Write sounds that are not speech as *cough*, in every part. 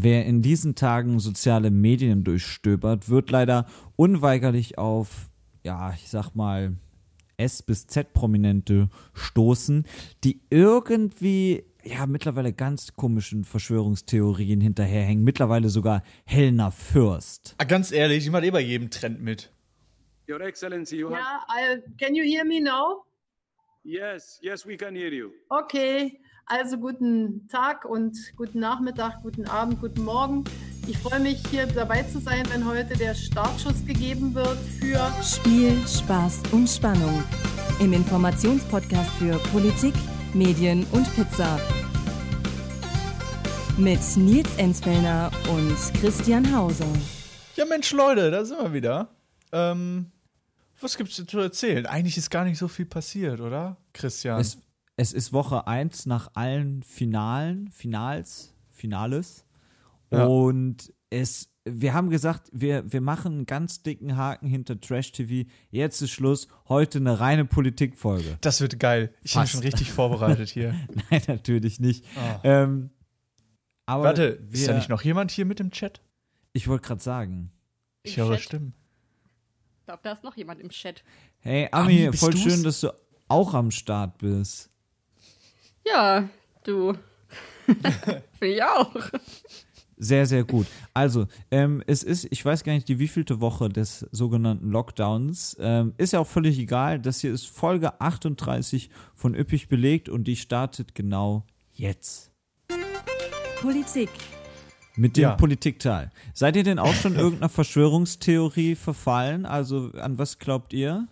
Wer in diesen Tagen soziale Medien durchstöbert, wird leider unweigerlich auf, ja, ich sag mal, S bis Z-Prominente stoßen, die irgendwie ja mittlerweile ganz komischen Verschwörungstheorien hinterherhängen. Mittlerweile sogar Helena Fürst. Ah, ganz ehrlich, ich mache eh bei jedem Trend mit. Your Excellency, you Yeah, have. I, can you hear me now? Yes, yes, we can hear you. Okay, also guten Tag und guten Nachmittag, guten Abend, guten Morgen. Ich freue mich, hier dabei zu sein, wenn heute der Startschuss gegeben wird für Spiel, Spaß und Spannung. Im Informationspodcast für Politik, Medien und Pizza. Mit Nils Enzfellner und Christian Hauser. Ja, Mensch, Leute, da sind wir wieder. Ähm, was gibt's zu erzählen? Eigentlich ist gar nicht so viel passiert, oder? Christian. Es, es ist Woche 1 nach allen Finalen, Finals, Finales. Ja. Und es, wir haben gesagt, wir, wir machen einen ganz dicken Haken hinter Trash TV. Jetzt ist Schluss. Heute eine reine Politikfolge. das wird geil. Ich bin schon richtig vorbereitet hier. *laughs* Nein, natürlich nicht. Ah. Ähm, aber Warte, wir, ist da nicht noch jemand hier mit im Chat? Ich wollte gerade sagen. Ich Im höre Chat? Stimmen. Ich glaube, da ist noch jemand im Chat. Hey, Ami, Ami, voll du's? schön, dass du auch am Start bist. Ja, du. *laughs* Finde ich auch. Sehr, sehr gut. Also, ähm, es ist, ich weiß gar nicht, die wievielte Woche des sogenannten Lockdowns. Ähm, ist ja auch völlig egal. Das hier ist Folge 38 von Üppig belegt und die startet genau jetzt. Politik, Mit dem Ja. Politikteil. Seid ihr denn auch schon irgendeiner Verschwörungstheorie verfallen? Also, an was glaubt ihr?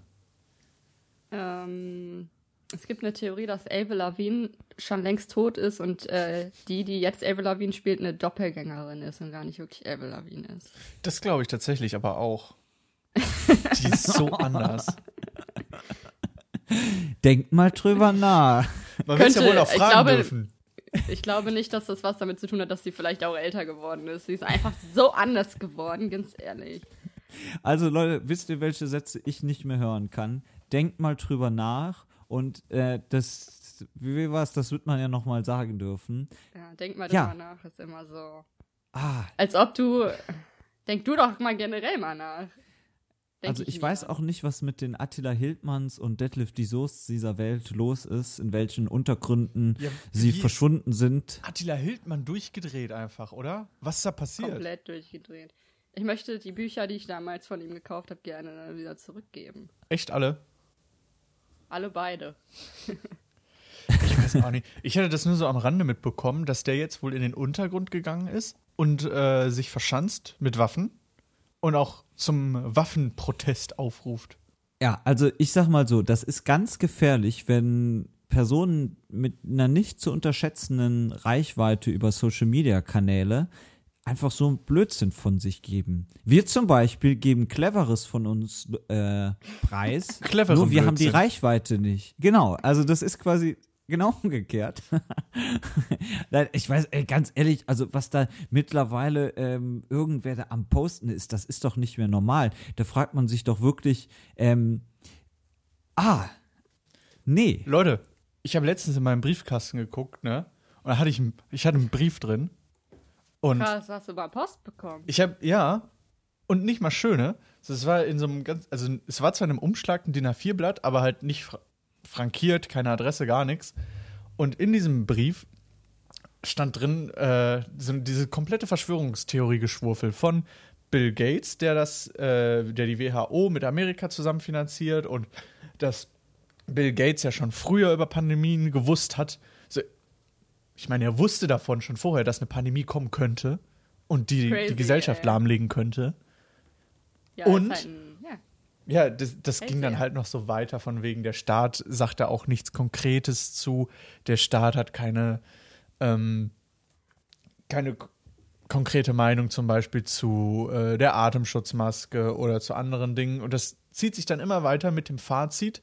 Ähm, es gibt eine Theorie, dass Avril Lavigne schon längst tot ist und äh, die, die jetzt Avril Lavigne spielt, eine Doppelgängerin ist und gar nicht wirklich Avril Lavigne ist. Das glaube ich tatsächlich aber auch. *laughs* Die ist so anders. Denkt mal drüber nach. Man wird ja wohl auch ich fragen glaube- dürfen. Ich glaube nicht, dass das was damit zu tun hat, dass sie vielleicht auch älter geworden ist. Sie ist einfach so anders geworden, ganz ehrlich. Also Leute, wisst ihr, welche Sätze ich nicht mehr hören kann? Denkt mal drüber nach und äh, das, wie war es, das wird man ja nochmal sagen dürfen. Ja, denk mal Ja. drüber nach, ist immer so. Ah, Als ob du. Denk du doch mal generell mal nach. Denk also ich mir. weiß auch nicht, was mit den Attila Hildmanns und Detlef die Soest dieser Welt los ist, in welchen Untergründen Ja, sie verschwunden sind. Attila Hildmann durchgedreht einfach, oder? Was ist da passiert? komplett durchgedreht. Ich möchte die Bücher, die ich damals von ihm gekauft habe, gerne wieder zurückgeben. Echt alle? Alle beide. Ich weiß auch nicht. Ich hätte das nur so am Rande mitbekommen, dass der jetzt wohl in den Untergrund gegangen ist und äh, sich verschanzt mit Waffen und auch zum Waffenprotest aufruft. Ja, also ich sag mal so, das ist ganz gefährlich, wenn Personen mit einer nicht zu unterschätzenden Reichweite über Social Media Kanäle einfach so einen Blödsinn von sich geben. Wir zum Beispiel geben Cleveres von uns äh, preis. *laughs* Cleveren Nur wir haben die Blödsinn. Reichweite nicht. Genau, also das ist quasi genau umgekehrt. *laughs* Ich weiß, ey, ganz ehrlich, also was da mittlerweile ähm, irgendwer da am Posten ist, das ist doch nicht mehr normal. Da fragt man sich doch wirklich, ähm, ah, nee. Leute, ich habe letztens in meinem Briefkasten geguckt, ne? Und da hatte ich, einen- ich hatte einen Brief drin. Und Krass, hast du mal Post bekommen? ich habe, ja, und nicht mal schöne. Es war in so einem ganz, also es war zwar in einem Umschlag ein DIN A4-Blatt, aber halt nicht fra frankiert, keine Adresse, gar nichts. Und in diesem Brief stand drin äh, diese komplette Verschwörungstheorie-Geschwurfel von Bill Gates, der das, äh, der die WHO mit Amerika zusammen finanziert und dass Bill Gates ja schon früher über Pandemien gewusst hat. Ich meine, er wusste davon schon vorher, dass eine Pandemie kommen könnte und die Crazy, die Gesellschaft ey. lahmlegen könnte. Ja, Und? Halt ein, ja. Ja, das, das Crazy, ging dann ja. halt noch so weiter, von wegen der Staat sagt da auch nichts Konkretes zu. Der Staat hat keine, ähm, keine konkrete Meinung zum Beispiel zu äh, der Atemschutzmaske oder zu anderen Dingen. Und das zieht sich dann immer weiter mit dem Fazit,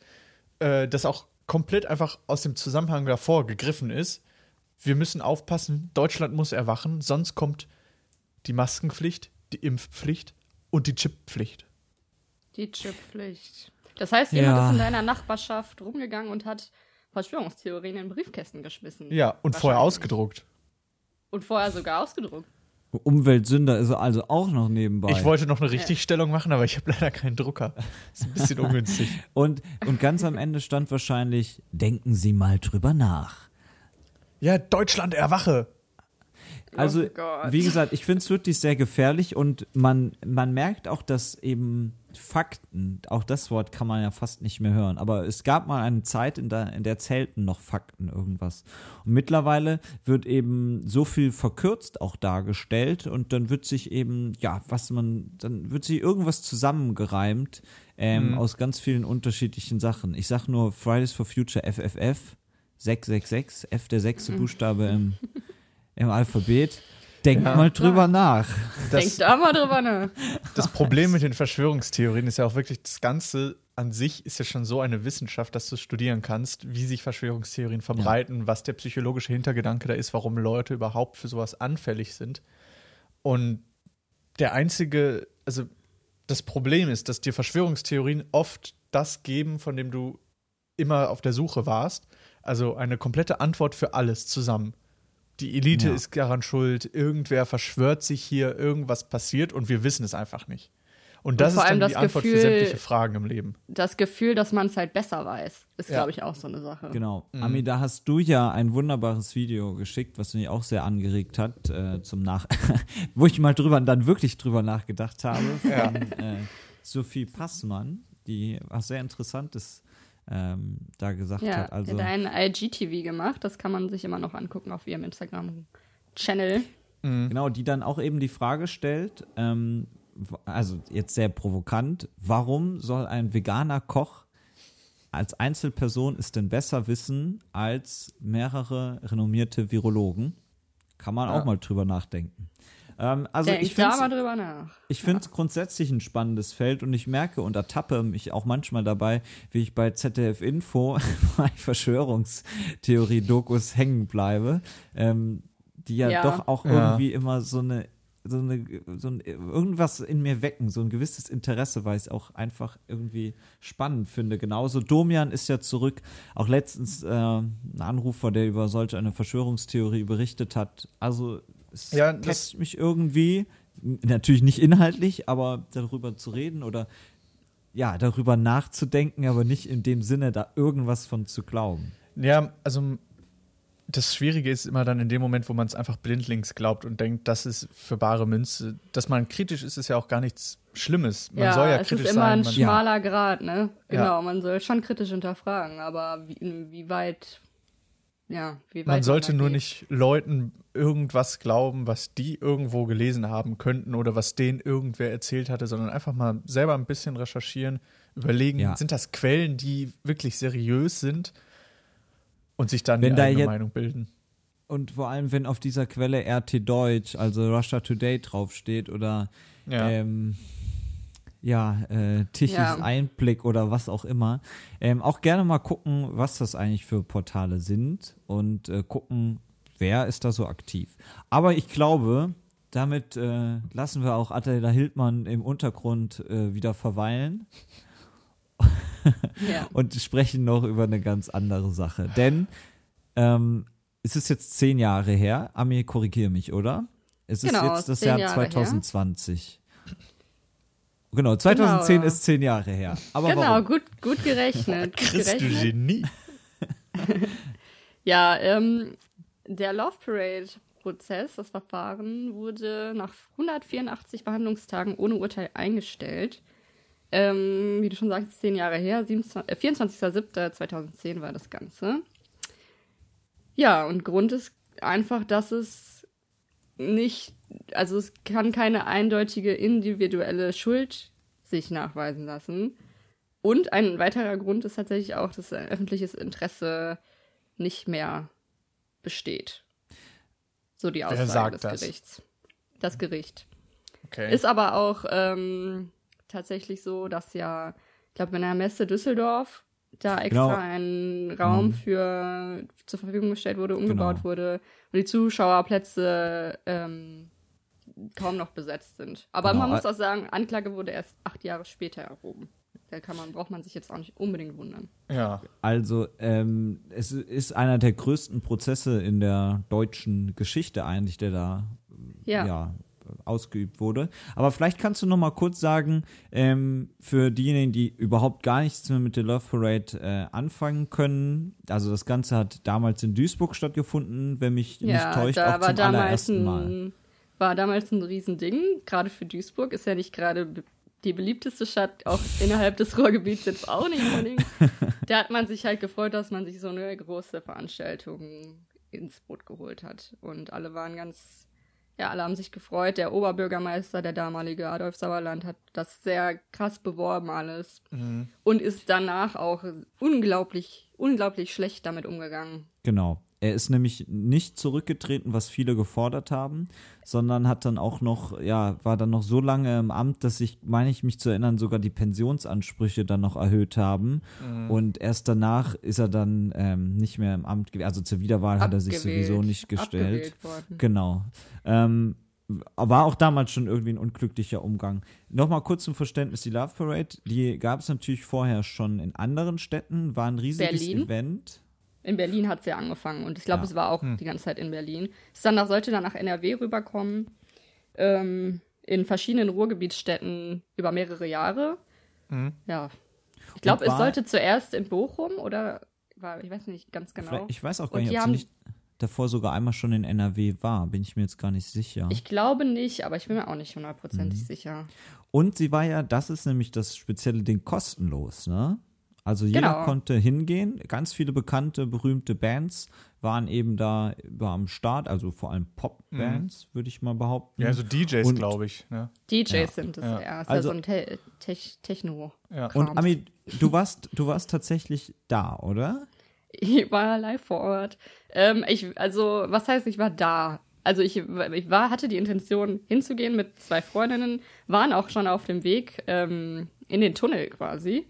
äh, das auch komplett einfach aus dem Zusammenhang davor gegriffen ist. Wir müssen aufpassen, Deutschland muss erwachen, sonst kommt die Maskenpflicht, die Impfpflicht und die Chipppflicht. Die Chipppflicht. Das heißt, Ja. jemand ist in deiner Nachbarschaft rumgegangen und hat Verschwörungstheorien in Briefkästen geschmissen. Ja, und vorher ausgedruckt. Und vorher sogar ausgedruckt. Umweltsünder ist er also auch noch nebenbei. Ich wollte noch eine Richtigstellung machen, aber ich habe leider keinen Drucker. Ist ein bisschen ungünstig. *laughs* und, und ganz am Ende stand wahrscheinlich, denken Sie mal drüber nach. Ja, Deutschland erwache. Also, Oh wie gesagt, ich finde es wirklich sehr gefährlich und man, man merkt auch, dass eben Fakten, auch das Wort kann man ja fast nicht mehr hören, aber es gab mal eine Zeit, in der, in der zählten noch Fakten irgendwas. Und mittlerweile wird eben so viel verkürzt auch dargestellt und dann wird sich eben, ja, was man, dann wird sich irgendwas zusammengereimt ähm, aus ganz vielen unterschiedlichen Sachen. Ich sag nur Fridays for Future FFF, 666, F der sechste Buchstabe im im Alphabet. Denkt Ja. mal drüber nach. Das, Denkt da mal drüber nach. das Problem mit den Verschwörungstheorien ist ja auch wirklich, das Ganze an sich ist ja schon so eine Wissenschaft, dass du studieren kannst, wie sich Verschwörungstheorien verbreiten, was der psychologische Hintergedanke da ist, warum Leute überhaupt für sowas anfällig sind. Und der einzige, also das Problem ist, dass dir Verschwörungstheorien oft das geben, von dem du immer auf der Suche warst. Also eine komplette Antwort für alles zusammen. Die Elite Ja. ist daran schuld, irgendwer verschwört sich hier, irgendwas passiert und wir wissen es einfach nicht. Und das vor ist allem dann die das Antwort für Gefühl- sämtliche Fragen im Leben. Das Gefühl, dass man es halt besser weiß, ist, Ja. glaube ich, auch so eine Sache. Genau. Ami, da hast du ja ein wunderbares Video geschickt, was mich auch sehr angeregt hat, äh, zum Nach *laughs* wo ich mal drüber, dann wirklich drüber nachgedacht habe, von äh, Sophie Passmann, die was sehr Interessantes ähm, da gesagt Ja, hat. Also, hat ein IGTV gemacht, das kann man sich immer noch angucken auf ihrem Instagram-Channel. Genau, die dann auch eben die Frage stellt, ähm, also jetzt sehr provokant, warum soll ein veganer Koch als Einzelperson es denn besser wissen als mehrere renommierte Virologen? Kann man auch mal drüber nachdenken. Ähm, also Denkt ich da finde mal drüber nach. ich finde es grundsätzlich ein spannendes Feld und ich merke und ertappe mich auch manchmal dabei, wie ich bei ZDF Info *laughs* bei Verschwörungstheorie-Dokus hängen bleibe, ähm, die ja, Ja. doch auch Ja. irgendwie immer so eine so eine so ein, irgendwas in mir wecken, so ein gewisses Interesse, weil ich es auch einfach irgendwie spannend finde. Genauso Domian ist ja zurück, auch letztens äh, ein Anrufer, der über solch eine Verschwörungstheorie berichtet hat. Also es Ja, das- catcht mich irgendwie, natürlich nicht inhaltlich, aber darüber zu reden oder ja, darüber nachzudenken, aber nicht in dem Sinne, da irgendwas von zu glauben. Ja, also das Schwierige ist immer dann in dem Moment, wo man es einfach blindlings glaubt und denkt, das ist für bare Münze. Dass man kritisch ist, ist ja auch gar nichts Schlimmes. Man ja, soll ja es kritisch ist immer sein. ein Man, Ja. schmaler Grad, ne? Genau, Ja. man soll schon kritisch hinterfragen, aber wie, wie weit, ja, man sollte nur geht. nicht Leuten irgendwas glauben, was die irgendwo gelesen haben könnten oder was denen irgendwer erzählt hatte, sondern einfach mal selber ein bisschen recherchieren, überlegen, Ja. sind das Quellen, die wirklich seriös sind und sich dann Wenn die da eigene Meinung bilden. Und vor allem, wenn auf dieser Quelle RT Deutsch, also Russia Today draufsteht oder Ja. ähm, ja, äh, Tichys Ja. Einblick oder was auch immer. Ähm, auch gerne mal gucken, was das eigentlich für Portale sind und äh, gucken, wer ist da so aktiv. Aber ich glaube, damit äh, lassen wir auch Attila Hildmann im Untergrund äh, wieder verweilen Ja. *laughs* und sprechen noch über eine ganz andere Sache. Denn ähm, es ist jetzt zehn Jahre her. Ami, korrigiere mich, oder? Es ist Genau, jetzt das Jahr Jahre her. 2020. Genau, 2010 Genau, ja. ist zehn Jahre her. Aber Genau, warum? gut, gut gerechnet. Gut *laughs* Christ, du. Genie. *laughs* Ja, ähm, der Love Parade-Prozess, das Verfahren, wurde nach 184 Behandlungstagen ohne Urteil eingestellt. Ähm, wie du schon sagst, zehn Jahre her, 27 äh, 24.07.2010 war das Ganze. Ja, und Grund ist einfach, dass es nicht, also es kann keine eindeutige individuelle Schuld sich nachweisen lassen. Und ein weiterer Grund ist tatsächlich auch, dass ein öffentliches Interesse nicht mehr besteht. So die Aussage des das? Gerichts. Das Gericht. Okay. Ist aber auch ähm, tatsächlich so, dass ja, ich glaube, in der Messe Düsseldorf da extra Genau. ein Raum Mhm. für zur Verfügung gestellt wurde, umgebaut Genau. wurde und die Zuschauerplätze ähm, kaum noch besetzt sind. Aber Genau. man muss auch sagen, Anklage wurde erst acht Jahre später erhoben. Da kann man, braucht man sich jetzt auch nicht unbedingt wundern. ja. Also, ähm, es ist einer der größten Prozesse in der deutschen Geschichte eigentlich, der da Ja. ja, ausgeübt wurde. Aber vielleicht kannst du noch mal kurz sagen, ähm, für diejenigen, die überhaupt gar nichts mehr mit der Love Parade äh, anfangen können. Also das Ganze hat damals in Duisburg stattgefunden, wenn mich nicht täuscht, da auch war zum damals allerersten Mal. ein, war damals ein Riesending, gerade für Duisburg. Ist ja nicht gerade die beliebteste Stadt, auch innerhalb des Ruhrgebiets jetzt auch nicht unbedingt. *laughs* da hat man sich halt gefreut, dass man sich so eine große Veranstaltung ins Boot geholt hat. Und alle waren ganz, ja, alle haben sich gefreut. Der Oberbürgermeister, der damalige Adolf Sauerland, hat das sehr krass beworben alles. Und ist danach auch unglaublich, unglaublich schlecht damit umgegangen. Genau. Er ist nämlich nicht zurückgetreten, was viele gefordert haben, sondern hat dann auch noch, ja, war dann noch so lange im Amt, dass ich, meine ich mich zu erinnern, sogar die Pensionsansprüche dann noch erhöht haben. Und erst danach ist er dann ähm, nicht mehr im Amt gewesen. Also zur Wiederwahl hat er sich Abgewählt. sowieso nicht gestellt. Abgewählt worden. Genau. Ähm, war auch damals schon irgendwie ein unglücklicher Umgang. Nochmal kurz zum Verständnis, die Love Parade, die gab es natürlich vorher schon in anderen Städten, war ein riesiges Berlin? Event. In Berlin hat es ja angefangen und ich glaube, Ja. es war auch die ganze Zeit in Berlin. Es dann nach, sollte dann nach NRW rüberkommen, ähm, in verschiedenen Ruhrgebietsstädten über mehrere Jahre. Ja. Ich glaube, es sollte zuerst in Bochum oder war, ich weiß nicht ganz genau. Ich weiß auch gar Und nicht, ob sie nicht davor sogar einmal schon in NRW war, bin ich mir jetzt gar nicht sicher. Ich glaube nicht, aber ich bin mir auch nicht hundertprozentig Mhm. sicher. Und sie war ja, das ist nämlich das spezielle Ding, kostenlos, ne? Also jeder Genau. konnte hingehen, ganz viele bekannte, berühmte Bands waren eben da über am Start, also vor allem Pop-Bands, würde ich mal behaupten. Ja, so DJs, glaube ich. Ne? DJs sind es Ja. ja. Ist Also- ja so ein Te Tech Techno. Ja. Und. Ami, du warst, du warst tatsächlich da, oder? Ich war live vor Ort. Ähm, ich, also, was heißt, ich war da? Also ich, ich war, hatte die Intention hinzugehen mit zwei Freundinnen, waren auch schon auf dem Weg ähm, in den Tunnel quasi.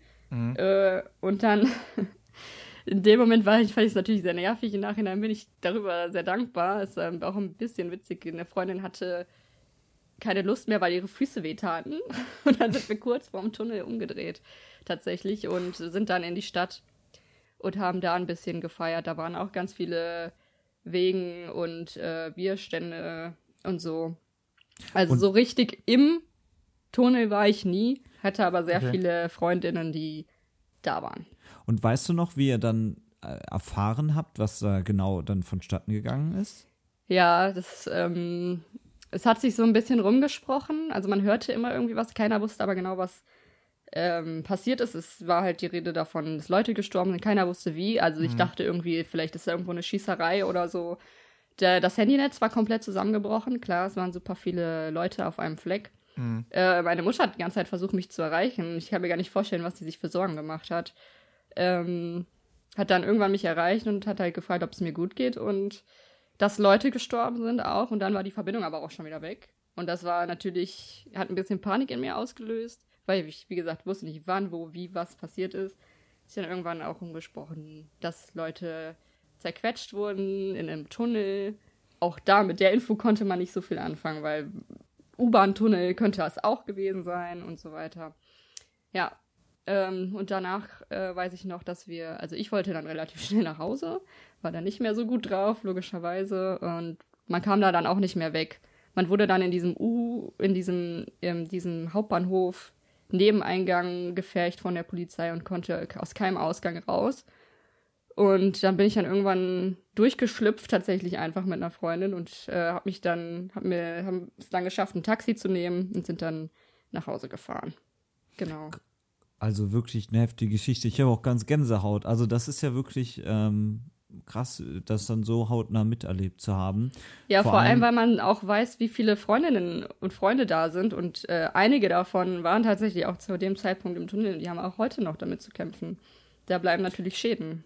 Äh, und dann *laughs* in dem Moment war ich, fand ich es natürlich sehr nervig. Im Nachhinein bin ich darüber sehr dankbar. Es war auch ein bisschen witzig. Eine Freundin hatte keine Lust mehr, weil ihre Füße wehtaten. *laughs* Und dann sind wir kurz vorm Tunnel umgedreht, tatsächlich, und sind dann in die Stadt und haben da ein bisschen gefeiert. Da waren auch ganz viele Wegen und äh, Bierstände und so. Also Und- so richtig im Tunnel war ich nie, hatte aber sehr Okay. viele Freundinnen, die da waren. Und weißt du noch, wie ihr dann äh, erfahren habt, was da genau dann vonstatten gegangen ist? Ja, das, ähm, es hat sich so ein bisschen rumgesprochen. Also man hörte immer irgendwie was, keiner wusste aber genau, was ähm, passiert ist. Es war halt die Rede davon, dass Leute gestorben sind, keiner wusste wie. Also ich dachte irgendwie, vielleicht ist da irgendwo eine Schießerei oder so. Der, das Handynetz war komplett zusammengebrochen. Klar, es waren super viele Leute auf einem Fleck. Äh, meine Mutter hat die ganze Zeit versucht, mich zu erreichen. Ich kann mir gar nicht vorstellen, was sie sich für Sorgen gemacht hat. Ähm, hat dann irgendwann mich erreicht und hat halt gefragt, ob es mir gut geht und dass Leute gestorben sind auch. Und dann war die Verbindung aber auch schon wieder weg. Und das war natürlich, hat ein bisschen Panik in mir ausgelöst, weil ich, wie gesagt, wusste nicht, wann, wo, wie, was passiert ist. Ist dann irgendwann auch umgesprochen, dass Leute zerquetscht wurden in einem Tunnel. Auch da mit der Info konnte man nicht so viel anfangen, weil U-Bahn-Tunnel könnte das auch gewesen sein und so weiter. Ja, ähm, und danach äh, weiß ich noch, dass wir, also ich wollte dann relativ *laughs* schnell nach Hause, war dann nicht mehr so gut drauf, logischerweise, und man kam da dann auch nicht mehr weg. Man wurde dann in diesem U, in diesem, in diesem Hauptbahnhof Nebeneingang gefercht von der Polizei und konnte aus keinem Ausgang raus. Und dann bin ich dann irgendwann durchgeschlüpft, tatsächlich einfach mit einer Freundin und äh, hab mich dann, hab mir, haben es dann geschafft, ein Taxi zu nehmen und sind dann nach Hause gefahren. Genau. Also wirklich eine heftige Geschichte. Ich habe auch ganz Gänsehaut. Also das ist ja wirklich ähm, krass, das dann so hautnah miterlebt zu haben. Ja, Vor vor, allem- allem, weil man auch weiß, wie viele Freundinnen und Freunde da sind und äh, einige davon waren tatsächlich auch zu dem Zeitpunkt im Tunnel. Die haben auch heute noch damit zu kämpfen. Da bleiben natürlich Schäden.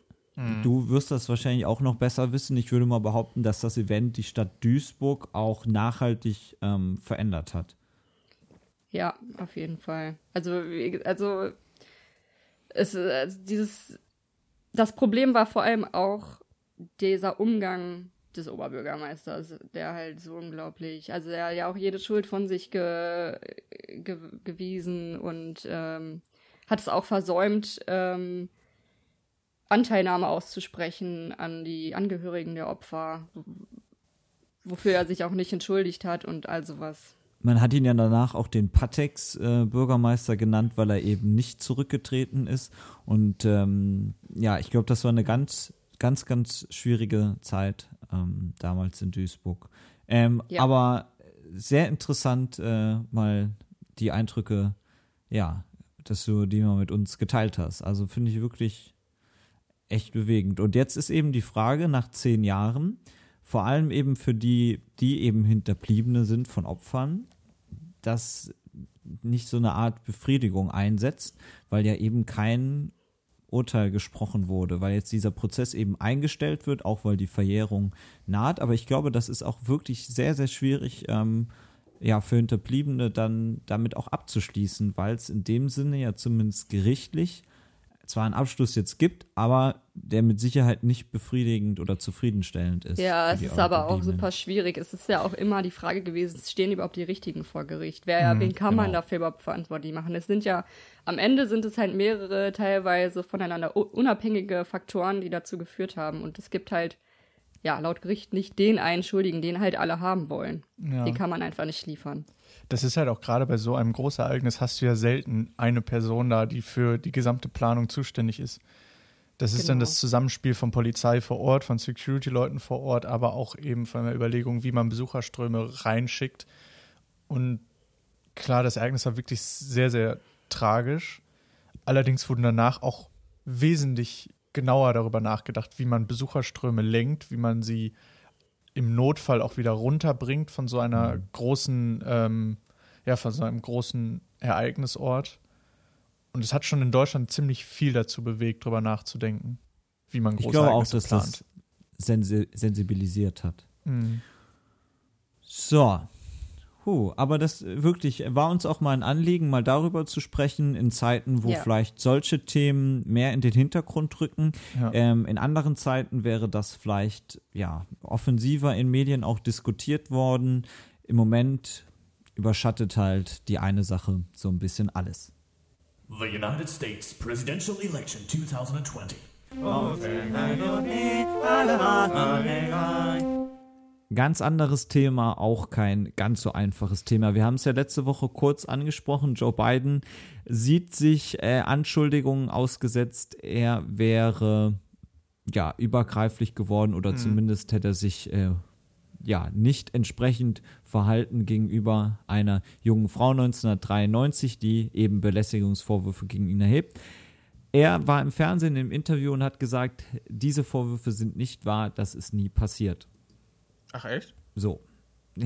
Du wirst das wahrscheinlich auch noch besser wissen. Ich würde mal behaupten, dass das Event die Stadt Duisburg auch nachhaltig ähm, verändert hat. Ja, auf jeden Fall. Also, also, es, also dieses, das Problem war vor allem auch dieser Umgang des Oberbürgermeisters, der halt so unglaublich, also er hat ja auch jede Schuld von sich ge, ge, gewiesen und ähm, hat es auch versäumt, ähm, Anteilnahme auszusprechen an die Angehörigen der Opfer, wofür er sich auch nicht entschuldigt hat und all sowas. Man hat ihn ja danach auch den Patex-Bürgermeister genannt, weil er eben nicht zurückgetreten ist. Und ähm, ja, ich glaube, das war eine ganz, ganz, ganz schwierige Zeit ähm, damals in Duisburg. Ähm, Ja. Aber sehr interessant, äh, mal die Eindrücke, ja, dass du die mal mit uns geteilt hast. Also finde ich wirklich echt bewegend. Und jetzt ist eben die Frage nach zehn Jahren, vor allem eben für die, die eben Hinterbliebene sind von Opfern, dass nicht so eine Art Befriedigung einsetzt, weil ja eben kein Urteil gesprochen wurde, weil jetzt dieser Prozess eben eingestellt wird, auch weil die Verjährung naht. Aber ich glaube, das ist auch wirklich sehr, sehr schwierig, ähm, ja, für Hinterbliebene dann damit auch abzuschließen, weil es in dem Sinne ja zumindest gerichtlich zwar einen Abschluss jetzt gibt, aber der mit Sicherheit nicht befriedigend oder zufriedenstellend ist. Ja, es ist aber auch super schwierig. Es ist ja auch immer die Frage gewesen, stehen überhaupt die Richtigen vor Gericht? Wer, wen kann man genau. dafür überhaupt verantwortlich machen? Es sind ja, am Ende sind es halt mehrere teilweise voneinander unabhängige Faktoren, die dazu geführt haben. Und es gibt halt, ja, laut Gericht nicht den einen Schuldigen, den halt alle haben wollen. Ja. Den kann man einfach nicht liefern. Das ist halt auch gerade bei so einem Großereignis hast du ja selten eine Person da, die für die gesamte Planung zuständig ist. Das ist dann Genau. das Zusammenspiel von Polizei vor Ort, von Security-Leuten vor Ort, aber auch eben von der Überlegung, wie man Besucherströme reinschickt. Und klar, das Ereignis war wirklich sehr, sehr tragisch. Allerdings wurden danach auch wesentlich genauer darüber nachgedacht, wie man Besucherströme lenkt, wie man sie im Notfall auch wieder runterbringt von so einer großen, ähm, ja, von so einem großen Ereignisort. Und es hat schon in Deutschland ziemlich viel dazu bewegt, darüber nachzudenken, wie man Ich große glaube auch, Ereignisse dass plant. das sensi sensibilisiert hat. Mhm. So. Huh, aber das äh, wirklich war uns auch mal ein Anliegen, mal darüber zu sprechen, in Zeiten, wo Ja. vielleicht solche Themen mehr in den Hintergrund rücken. Ja. Ähm, in anderen Zeiten wäre das vielleicht ja offensiver in Medien auch diskutiert worden. Im Moment überschattet halt die eine Sache so ein bisschen alles. The United States presidential election 2020. Ganz anderes Thema, auch kein ganz so einfaches Thema. Wir haben es ja letzte Woche kurz angesprochen. Joe Biden sieht sich äh, Anschuldigungen ausgesetzt, er wäre ja übergreiflich geworden oder zumindest hätte er sich äh, ja nicht entsprechend verhalten gegenüber einer jungen Frau 1993, die eben Belästigungsvorwürfe gegen ihn erhebt. Er war im Fernsehen im Interview und hat gesagt, diese Vorwürfe sind nicht wahr, das ist nie passiert. Ach echt? So. *laughs*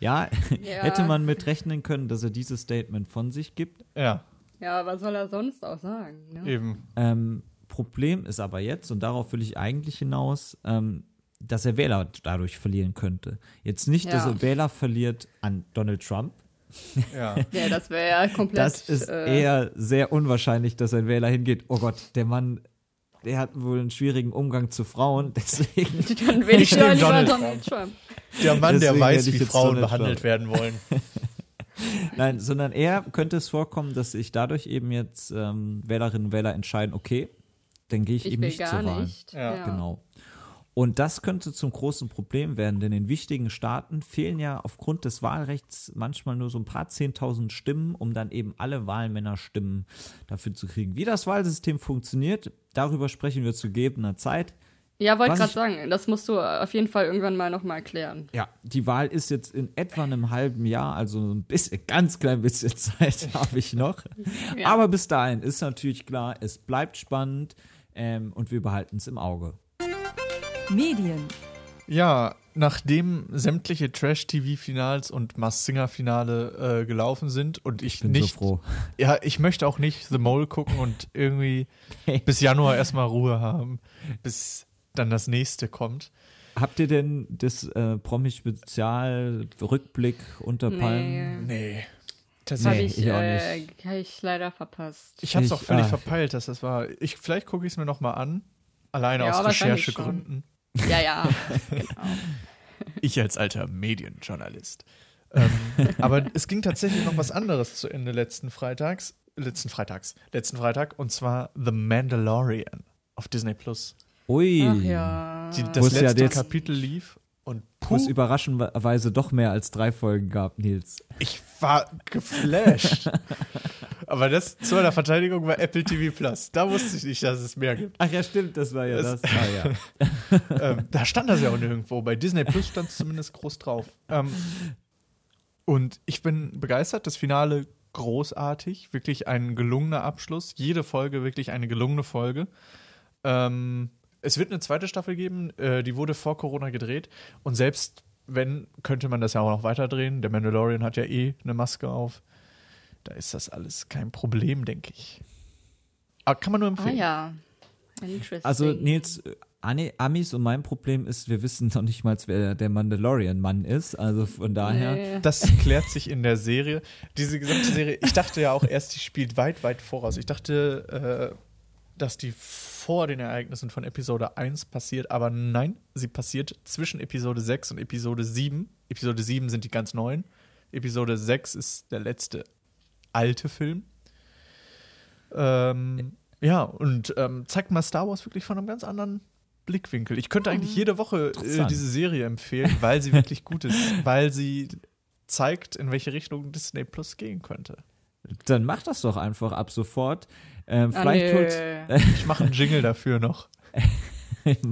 ja, Ja. hätte man mit rechnen können, dass er dieses Statement von sich gibt. Ja, Ja, was soll er sonst auch sagen? Ne? eben. Ähm, Problem ist aber jetzt, und darauf will ich eigentlich hinaus, ähm, dass er Wähler dadurch verlieren könnte. Jetzt nicht, dass Ja. er Wähler verliert an Donald Trump. Ja. *laughs* Ja, das wäre ja komplett. Das ist äh, eher sehr unwahrscheinlich, dass ein Wähler hingeht. Oh Gott, der Mann, der hat wohl einen schwierigen Umgang zu Frauen, *laughs* deswegen. *laughs* Dann wähle ich lieber Donald Donald Trump. Der Mann, der Deswegen weiß, hätte ich wie Frauen Donald behandelt Trump. werden wollen. *laughs* Nein, sondern eher könnte es vorkommen, dass sich dadurch eben jetzt ähm, Wählerinnen und Wähler entscheiden, okay, dann gehe ich, Ich eben will nicht zur Wahl. nicht. Ja. Genau. Und das könnte zum großen Problem werden, denn in wichtigen Staaten fehlen ja aufgrund des Wahlrechts manchmal nur so ein paar Zehntausend Stimmen, um dann eben alle Wahlmännerstimmen dafür zu kriegen. Wie das Wahlsystem funktioniert, darüber sprechen wir zu gegebener Zeit. Ja, wollte gerade sagen, das musst du auf jeden Fall irgendwann mal nochmal erklären. Ja, die Wahl ist jetzt in etwa einem halben Jahr, also ein bisschen, ganz klein bisschen *laughs* Zeit habe ich noch. Ja. Aber bis dahin ist natürlich klar, es bleibt spannend ähm, und wir behalten es im Auge. Medien, Ja, nachdem sämtliche Trash-TV-Finals und Mass-Singer-Finale äh, gelaufen sind und ich, Bin nicht. so froh. Ja, ich möchte auch nicht The Mole gucken und irgendwie *laughs* bis Januar erstmal Ruhe haben, bis dann das nächste kommt. Habt ihr denn das äh, Promi-Spezial-Rückblick unter Palmen? Nee. Nee. Das habe Nee, ich, ich auch äh, hab ich leider verpasst. Ich habe es Ich- auch völlig ah. verpeilt, dass das war. Ich, vielleicht gucke ich es mir nochmal an. Alleine Ja, aus Recherchegründen. Ja, ja. genau. *laughs* Ich als alter Medienjournalist. *laughs* ähm, aber es ging tatsächlich noch was anderes zu Ende letzten Freitags. Letzten Freitags. Letzten Freitag. Und zwar The Mandalorian auf Disney Plus. Ui. Ach ja. Die, Wo das ja letzte jetzt- Kapitel lief. Und Wo es puh, überraschenderweise doch mehr als drei Folgen gab, Nils. ich war geflasht. *laughs* Aber das zu meiner Verteidigung war Apple TV Plus. Da wusste ich nicht, dass es mehr gibt. Ach ja, stimmt, das war ja Das- das. Ah, ja. *laughs* ähm, da stand das ja auch nirgendwo. Bei Disney Plus stand es zumindest groß drauf. Ähm, und ich bin begeistert. Das Finale großartig. Wirklich ein gelungener Abschluss. Jede Folge wirklich eine gelungene Folge. Ähm, es wird eine zweite Staffel geben. Äh, die wurde vor Corona gedreht. Und selbst wenn, könnte man das ja auch noch weiterdrehen. Der Mandalorian hat ja eh eine Maske auf. Da ist das alles kein Problem, denke ich. Aber kann man nur Ah empfehlen. ja. Interesting. Also, Nils, Amis und mein Problem ist, wir wissen noch nicht mal, wer der Mandalorian-Mann ist. Also von daher. Nee. Das klärt sich in der Serie. Diese gesamte Serie, ich dachte ja auch erst, die spielt weit, weit voraus. Ich dachte, äh, dass die vor den Ereignissen von Episode 1 passiert, aber nein, sie passiert zwischen Episode 6 und Episode 7. Episode 7 sind die ganz neuen. Episode 6 ist der letzte alte Film. Ähm, ja, und ähm, zeigt mal Star Wars wirklich von einem ganz anderen Blickwinkel. Ich könnte eigentlich jede Woche äh, diese Serie empfehlen, weil sie wirklich gut ist, *laughs* weil sie zeigt, in welche Richtung Disney Plus gehen könnte. Dann mach das doch einfach ab sofort. Ähm, Ah, vielleicht nö. holt. *laughs* Ich mache einen Jingle dafür noch. *laughs*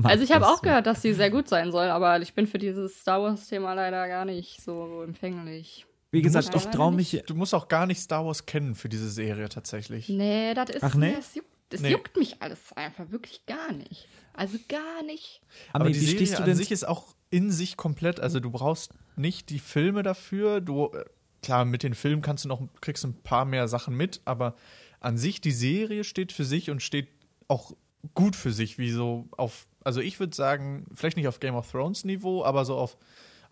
Also ich habe auch so. gehört, dass sie sehr gut sein soll, aber ich bin für dieses Star Wars-Thema leider gar nicht so empfänglich. Wie gesagt, ich traue mich. Du musst auch gar nicht Star Wars kennen für diese Serie tatsächlich. Nee, das ist. Ach, nee? Das, juckt, das Nee. juckt mich alles einfach wirklich gar nicht. Also gar nicht. Aber Ami, die wie Serie stehst du an denn? sich ist auch in sich komplett. Also du brauchst nicht die Filme dafür. Du äh, klar mit den Filmen kannst du noch kriegst ein paar mehr Sachen mit, aber an sich die Serie steht für sich und steht auch gut für sich, wie so auf. Also ich würde sagen, vielleicht nicht auf Game of Thrones Niveau, aber so auf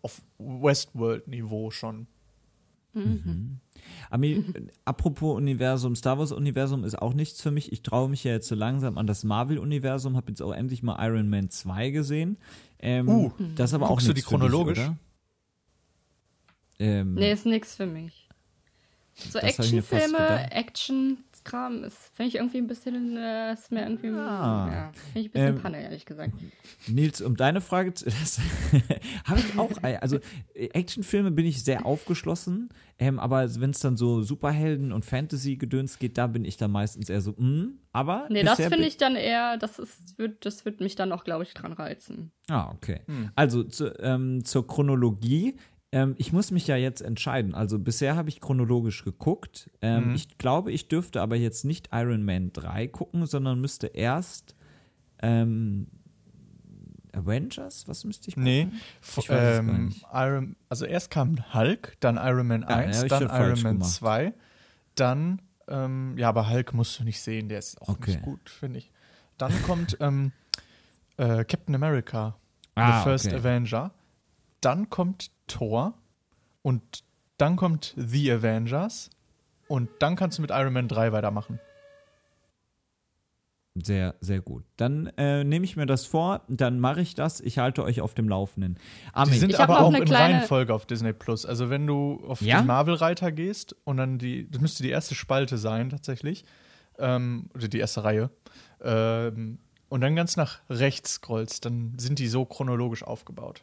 auf Westworld Niveau schon. Ami, *laughs* apropos Universum, Star Wars Universum ist auch nichts für mich. Ich traue mich ja jetzt so langsam an das Marvel Universum, habe jetzt auch endlich mal Iron Man 2 gesehen. Ähm, Uh, das ist aber auch guckst du nichts die chronologisch? Für dich, oder? Ähm, Nee, ist nix für mich. So Actionfilme. Action-Kram ist, finde ich irgendwie ein bisschen, äh, ist mir irgendwie, Ah. ja, finde ich ein bisschen Ähm, Panne, ehrlich gesagt. Nils, um deine Frage zu. *laughs* Das habe ich auch. Also, Actionfilme bin ich sehr aufgeschlossen. Ähm, aber wenn es dann so Superhelden und Fantasy-Gedöns geht, da bin ich dann meistens eher so, mm, aber. Nee, das finde ich dann eher, das ist, wird, das wird mich dann noch, glaube ich, dran reizen. Ah, okay. Also zu, ähm, zur Chronologie. Ähm, ich muss mich ja jetzt entscheiden. Also bisher habe ich chronologisch geguckt. Ähm, Ich glaube, ich dürfte aber jetzt nicht Iron Man 3 gucken, sondern müsste erst ähm, Avengers? Was müsste ich gucken? Nee, Ich ähm. Iron, also erst kam Hulk, dann Iron Man Ja, 1, hab ich dann Iron Man gemacht. 2, dann, ähm, ja, aber Hulk musst du nicht sehen, der ist auch Okay. nicht gut, finde ich. Dann kommt *laughs* ähm, äh, Captain America, Ah, The First okay. Avenger, dann kommt Thor und dann kommt The Avengers und dann kannst du mit Iron Man 3 weitermachen. Sehr, sehr gut. Dann äh, nehme ich mir das vor, dann mache ich das. Ich halte euch auf dem Laufenden. Die Armin, sind Ich aber auch eine in kleine- Reihenfolge auf Disney Plus. Also wenn du auf Ja? den Marvel-Reiter gehst und dann die, das müsste die erste Spalte sein tatsächlich, ähm, oder die erste Reihe, ähm, und dann ganz nach rechts scrollst, dann sind die so chronologisch aufgebaut.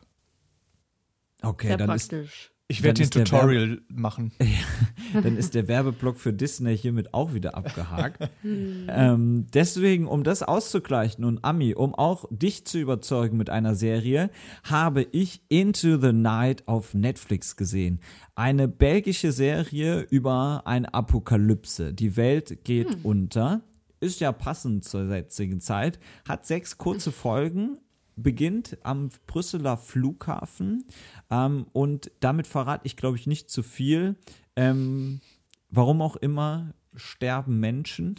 Okay, Sehr dann ist, praktisch. Ich Dann werde den ist Tutorial machen. *laughs* dann ist der Werbeblock für Disney hiermit auch wieder abgehakt. *laughs* ähm, deswegen, um das auszugleichen und Ami, um auch dich zu überzeugen mit einer Serie, habe ich Into the Night auf Netflix gesehen. Eine belgische Serie über eine Apokalypse. Die Welt geht unter. Ist ja passend zur jetzigen Zeit. Hat sechs kurze Folgen, beginnt am Brüsseler Flughafen ähm, und damit verrate ich, glaube ich, nicht zu viel. Ähm, warum auch immer sterben Menschen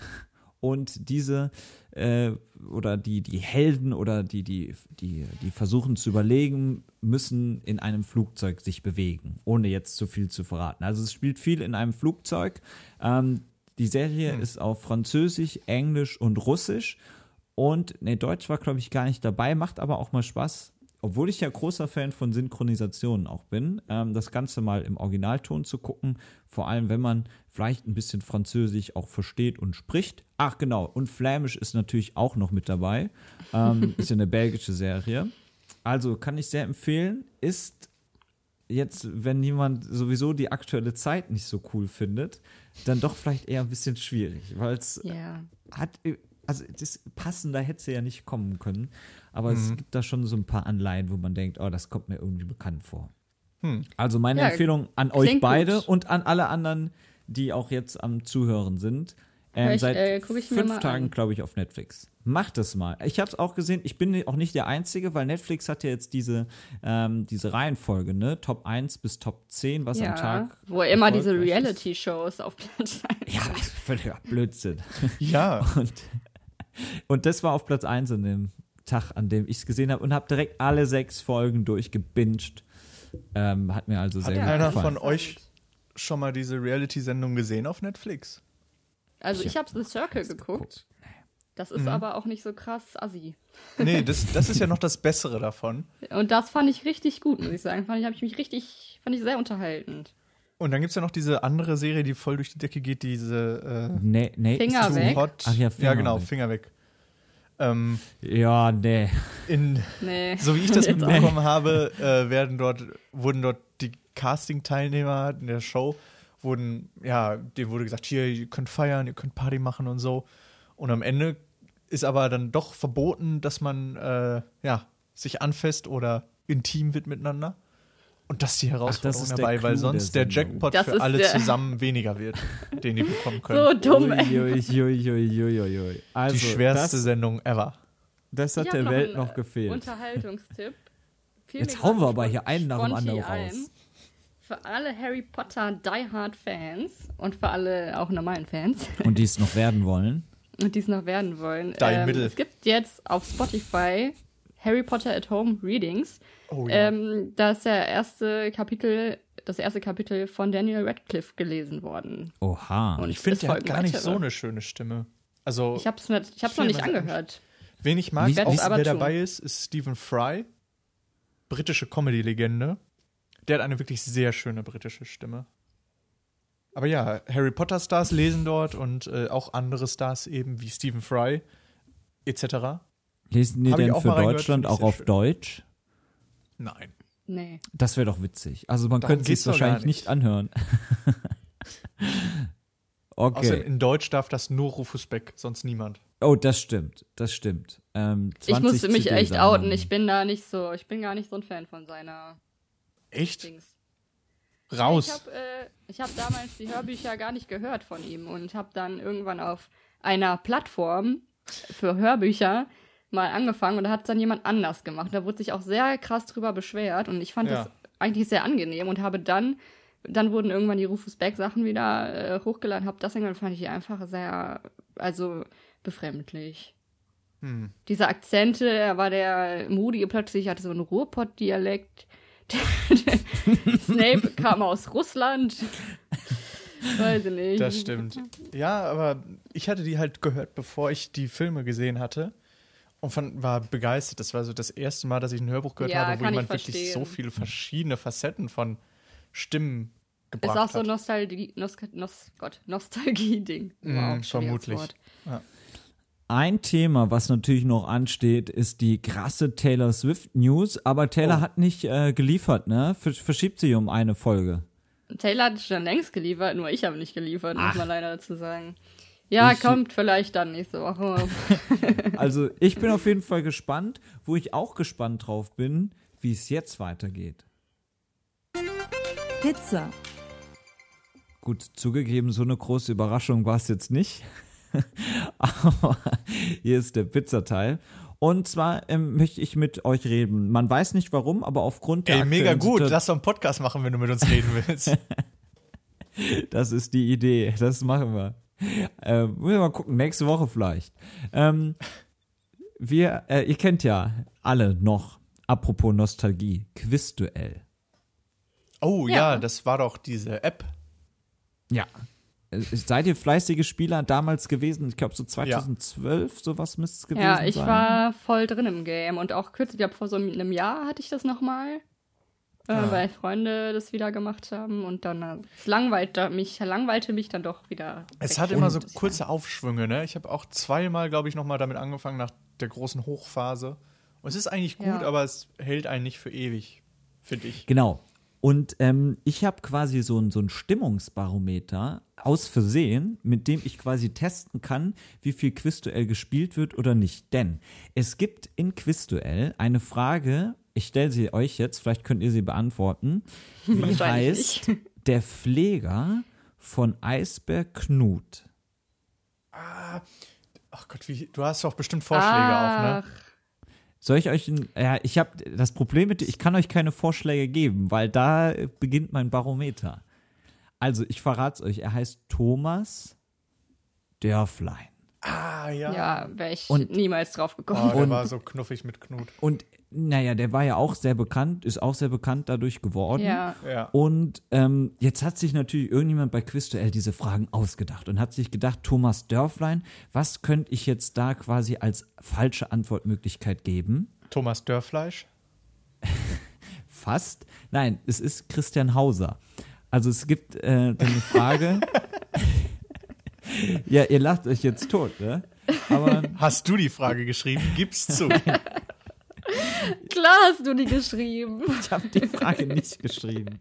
und diese äh, oder die, die Helden oder die, die, die, die versuchen zu überlegen, müssen in einem Flugzeug sich bewegen, ohne jetzt zu viel zu verraten. Also es spielt viel in einem Flugzeug. Ähm, die Serie ist auf Französisch, Englisch und Russisch. Und nee, Deutsch war, glaube ich, gar nicht dabei, macht aber auch mal Spaß. Obwohl ich ja großer Fan von Synchronisationen auch bin, ähm, das Ganze mal im Originalton zu gucken. Vor allem, wenn man vielleicht ein bisschen Französisch auch versteht und spricht. Ach genau, und Flämisch ist natürlich auch noch mit dabei. Ähm, *laughs* ist ja eine belgische Serie. Also kann ich sehr empfehlen. Ist jetzt, wenn jemand sowieso die aktuelle Zeit nicht so cool findet, dann doch vielleicht eher ein bisschen schwierig, weil es Ja. hat, also das passender hätte sie ja nicht kommen können, aber es gibt da schon so ein paar Anleihen, wo man denkt, oh, das kommt mir irgendwie bekannt vor. Also meine Ja, Empfehlung an euch beide gut. und an alle anderen, die auch jetzt am Zuhören sind. Ähm, ich, seit äh, fünf mal Tagen, glaube ich, auf Netflix. Macht es mal. Ich habe es auch gesehen. Ich bin auch nicht der Einzige, weil Netflix hat ja jetzt diese, ähm, diese Reihenfolge, ne? Top 1 bis Top 10, was am Ja, Tag. wo immer diese. Reality-Shows auf Platz 1 Ja, das ist völliger Blödsinn. Ja, *laughs* Und, und das war auf Platz 1 an dem Tag, an dem ich es gesehen habe und habe direkt alle sechs Folgen durchgebinged. Ähm, hat mir also hat sehr gut einer gefallen. von euch schon mal diese Reality-Sendung gesehen auf Netflix? Also ich habe The Circle geguckt. Das ist aber auch nicht so krass assi. *laughs* Nee, das, das ist ja noch das Bessere davon. Und das fand ich richtig gut, muss ich sagen. Fand ich, habe ich mich richtig, fand ich sehr unterhaltend. Und dann gibt es ja noch diese andere Serie, die voll durch die Decke geht, diese äh, Nee, nee, Finger weg. Hot. Ach ja, Finger genau, weg. Finger weg. Ähm, Ja, nee. in, Nee. so wie ich das *laughs* mitbekommen habe, äh, werden dort, wurden dort die Casting-Teilnehmer in der Show, wurden, ja, denen wurde gesagt, hier, ihr könnt feiern, ihr könnt Party machen und so. Und am Ende ist aber dann doch verboten, dass man, äh, ja, sich anfasst oder intim wird miteinander. Und das ist die Herausforderung ist der dabei, weil Clou sonst der. Jackpot Das für ist alle zusammen weniger wird, den die bekommen können. So dumm, ey. Uiuiuiuiui. Also, die schwerste das, Sendung ever. das hat der Welt noch gefehlt. Unterhaltungstipp. *laughs* Fiel Jetzt hauen wir aber hier einen nach dem anderen ein. raus. Für alle Harry Potter Die Hard Fans und für alle auch normalen Fans Und die es noch werden wollen. *laughs* und die es noch werden wollen. Die ähm, Mittel. es gibt jetzt auf Spotify Harry Potter at Home Readings. Oh ja. Ähm, da ist der erste Kapitel, das erste Kapitel von Daniel Radcliffe gelesen worden. Oha. Und ich finde, es der hat gar nicht weitere. so eine schöne Stimme. Also, Ich ich hab's noch nicht angehört. wen ich mag, Ich auch wer tun. dabei ist, ist Stephen Fry. Britische Comedy-Legende. Der hat eine wirklich sehr schöne britische Stimme. Aber ja, Harry Potter-Stars lesen dort und äh, auch andere Stars eben wie Stephen Fry etc. Lesen die Hab ich denn auch für Deutschland ich auch auf schön. Deutsch? Nein. Nee. Das wäre doch witzig. Also man Darum könnte es wahrscheinlich nicht. nicht. anhören. *laughs* Okay. in Deutsch darf das nur Rufus Beck, sonst niemand. Oh, das stimmt. Das stimmt. Ähm, Ich 20 musste mich echt outen. Ich bin da nicht so, ich bin gar nicht so ein Fan von seiner Echt? Dings. Ich Raus. habe äh, ich hab damals die Hörbücher gar nicht gehört von ihm und habe dann irgendwann auf einer Plattform für Hörbücher mal angefangen und da hat es dann jemand anders gemacht. Da wurde sich auch sehr krass drüber beschwert und ich fand Ja. das eigentlich sehr angenehm und habe dann, dann wurden irgendwann die Rufus Beck Sachen wieder äh, hochgeladen, habe das angehört, fand ich einfach sehr, also befremdlich. Hm. Diese Akzente, er war der Moody plötzlich hatte so einen Ruhrpott-Dialekt. *laughs* Snape kam aus Russland. Weiß ich nicht. Das stimmt. Ja, aber ich hatte die halt gehört, bevor ich die Filme gesehen hatte. Und fand, war begeistert. Das war so das erste Mal, dass ich ein Hörbuch gehört Ja, habe, wo jemand wirklich so viele verschiedene Facetten von Stimmen Ist gebracht auch so ein hat. Nostalgie, Nos, Nos, Nostalgie-Ding. Mm, schwieriges vermutlich. Ein Thema, was natürlich noch ansteht, ist die krasse Taylor Swift News. Aber Taylor Oh. hat nicht äh, geliefert, ne? Versch- Verschiebt sie um eine Folge. Taylor hat schon längst geliefert, nur ich habe nicht geliefert, muss man leider dazu sagen. Ja, Ich- kommt vielleicht dann nächste Woche. *laughs* Also ich bin auf jeden Fall gespannt. Wo ich auch gespannt drauf bin, wie es jetzt weitergeht. Pizza. Gut, zugegeben, so eine große Überraschung war es jetzt nicht. *laughs* Aber hier ist der Pizzateil. Und zwar ähm, möchte ich mit euch reden. Man weiß nicht warum, aber aufgrund der Ey, mega gut. Situa- Lass doch einen Podcast machen, wenn du mit uns reden willst. *laughs* Das ist die Idee. Das machen wir. *laughs* Ähm, müssen wir mal gucken, nächste Woche vielleicht. Ähm, wir, äh, ihr kennt ja alle noch, apropos Nostalgie, Quizduell. Oh ja. Ja. das war doch diese App. Ja. Äh, Seid ihr fleißige Spieler damals gewesen? Ich glaube, so 2012, sowas müsste es gewesen ja, sein. ich war voll drin im Game und auch kürzlich, ich glaube, vor so einem Jahr hatte ich das nochmal. Äh, Ah. weil Freunde das wieder gemacht haben und dann äh, es langweilte mich, langweilte mich dann doch wieder. Es hat immer so kurze Aufschwünge, ne? Ich habe auch zweimal, glaube ich, nochmal damit angefangen nach der großen Hochphase Und es ist eigentlich gut, Ja. aber es hält einen nicht für ewig, finde ich. Genau. Und ähm, ich habe quasi so ein, so ein Stimmungsbarometer aus Versehen, mit dem ich quasi testen kann, wie viel Quizduell gespielt wird oder nicht. Denn es gibt in Quizduell eine Frage, ich stelle sie euch jetzt, vielleicht könnt ihr sie beantworten. *laughs* Wie heißt *laughs* der Pfleger von Eisberg Knut? Ach Gott, wie, du hast doch bestimmt Vorschläge auch, ne? Ach, Soll ich euch, ein, ja, ich habe das Problem mit, ich kann euch keine Vorschläge geben, weil da beginnt mein Barometer. Also, ich verrate es euch, er heißt Thomas Dörflein. Ah, ja. ja, wäre ich Und- niemals drauf Oh, gekommen. der Und- war so knuffig mit Knut. Und naja, der war ja auch sehr bekannt, ist auch sehr bekannt dadurch geworden. Ja. Ja. Und ähm, jetzt hat sich natürlich irgendjemand bei Quizduell diese Fragen ausgedacht und hat sich gedacht, Thomas Dörflein, was könnte ich jetzt da quasi als falsche Antwortmöglichkeit geben? Thomas Dörrfleisch. *laughs* Fast. Nein, es ist Christian Hauser. Also es gibt äh, eine Frage. *laughs* *laughs* ja, ihr lacht euch jetzt tot, ne? Aber Hast du die Frage geschrieben? Gib's zu. Klar hast du die geschrieben. *laughs* ich habe die Frage nicht geschrieben.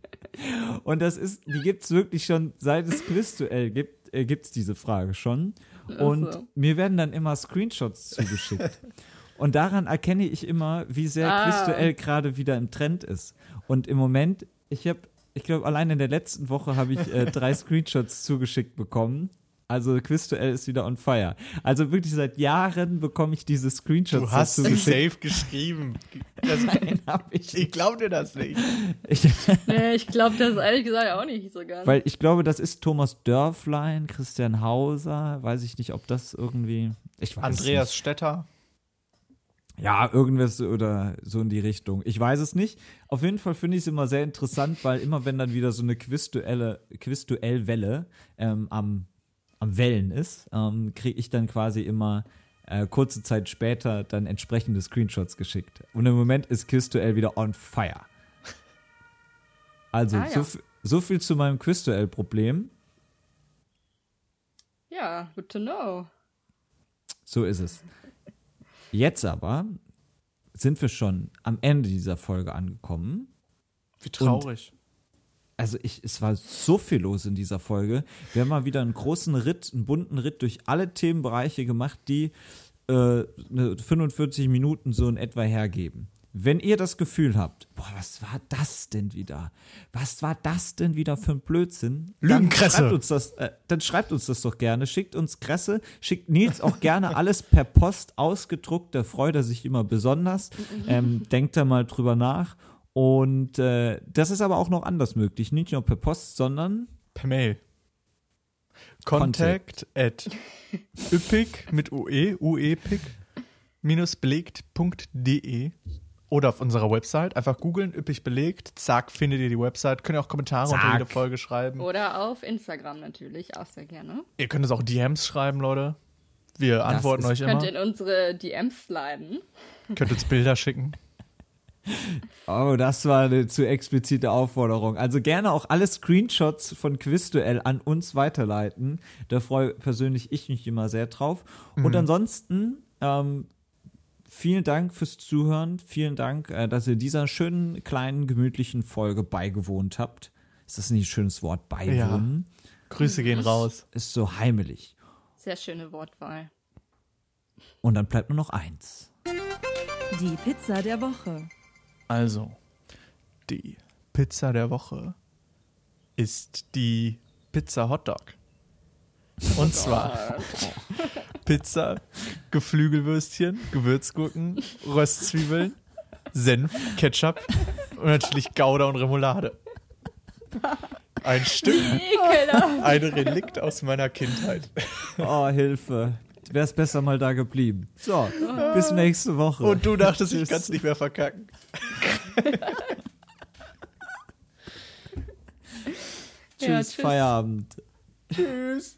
Und das ist, die gibt's wirklich schon, seit es Quizduell gibt, äh, gibt's diese Frage schon. Und so. mir werden dann immer Screenshots zugeschickt. *laughs* Und daran erkenne ich immer, wie sehr Ah. Quizduell gerade wieder im Trend ist. Und im Moment, ich habe, ich glaube, allein in der letzten Woche habe ich äh, drei *laughs* Screenshots zugeschickt bekommen. Also Quizduell ist wieder on fire. Also wirklich seit Jahren bekomme ich diese Screenshots Du hast sie safe geschrieben. Das, Nein, hab ich ich glaub dir das nicht. Ich, *laughs* Nee, ich glaube das ehrlich gesagt auch nicht so ganz. weil ich glaube, das ist Thomas Dörflein, Christian Hauser, weiß ich nicht, ob das irgendwie. Ich weiß Andreas Nicht. Stetter. Ja, irgendwas oder so in die Richtung. Ich weiß es nicht. Auf jeden Fall finde ich es immer sehr interessant, weil immer wenn dann wieder so eine Quizduelle, Quizduellwelle ähm, am, am Wellen ist, ähm, kriege ich dann quasi immer äh, kurze Zeit später dann entsprechende Screenshots geschickt. Und im Moment ist Quizduell wieder on fire. Also, Ah, ja. so, so viel zu meinem Quizduell-Problem. ja, good to know. So ist es. Jetzt aber sind wir schon am Ende dieser Folge angekommen. Wie traurig. Also ich, es war so viel los in dieser Folge. Wir haben mal wieder einen großen Ritt, einen bunten Ritt durch alle Themenbereiche gemacht, die äh, ne 45 Minuten so in etwa hergeben. Wenn ihr das Gefühl habt, boah, was war das denn wieder? Was war das denn wieder für ein Blödsinn? Dann Lügenkresse. schreibt uns das, äh, dann schreibt uns das doch gerne. Schickt uns Kresse, schickt Nils auch gerne alles per Post ausgedruckt. Da freut er sich immer besonders. Ähm, denkt da mal drüber nach. Und äh, das ist aber auch noch anders möglich. Nicht nur per Post, sondern Per Mail. Contact at *laughs* üppig mit UE, uepic, minus belegt.de oder auf unserer Website. Einfach googeln, üppig belegt, zack, findet ihr die Website. Könnt ihr auch Kommentare unter Zack. jede Folge schreiben. Oder auf Instagram natürlich, auch sehr gerne. Ihr könnt uns auch DMs schreiben, Leute. Wir antworten euch immer. Könnt in unsere DMs sliden. Könnt uns Bilder schicken. Oh, das war eine zu explizite Aufforderung. Also gerne auch alle Screenshots von Quizduell an uns weiterleiten. Da freue persönlich ich mich immer sehr drauf. Und ansonsten, ähm, vielen Dank fürs Zuhören. Vielen Dank, äh, dass ihr dieser schönen, kleinen, gemütlichen Folge beigewohnt habt. Ist das nicht ein schönes Wort? Beiwohnen? Grüße gehen raus. Ist so heimelig. Sehr schöne Wortwahl. Und dann bleibt nur noch eins. Die Pizza der Woche. Also, die Pizza der Woche ist die Pizza Hotdog. Und zwar *laughs* Pizza, Geflügelwürstchen, Gewürzgurken, Röstzwiebeln, Senf, Ketchup und natürlich Gouda und Remoulade. Ein Stück, ein Relikt aus meiner Kindheit. Oh, Hilfe. Wär's besser mal da geblieben. So, bis nächste Woche. Und du dachtest, ich Tschüss. kann es nicht mehr verkacken. Ja, Tschüss, tschüss. Feierabend. Tschüss.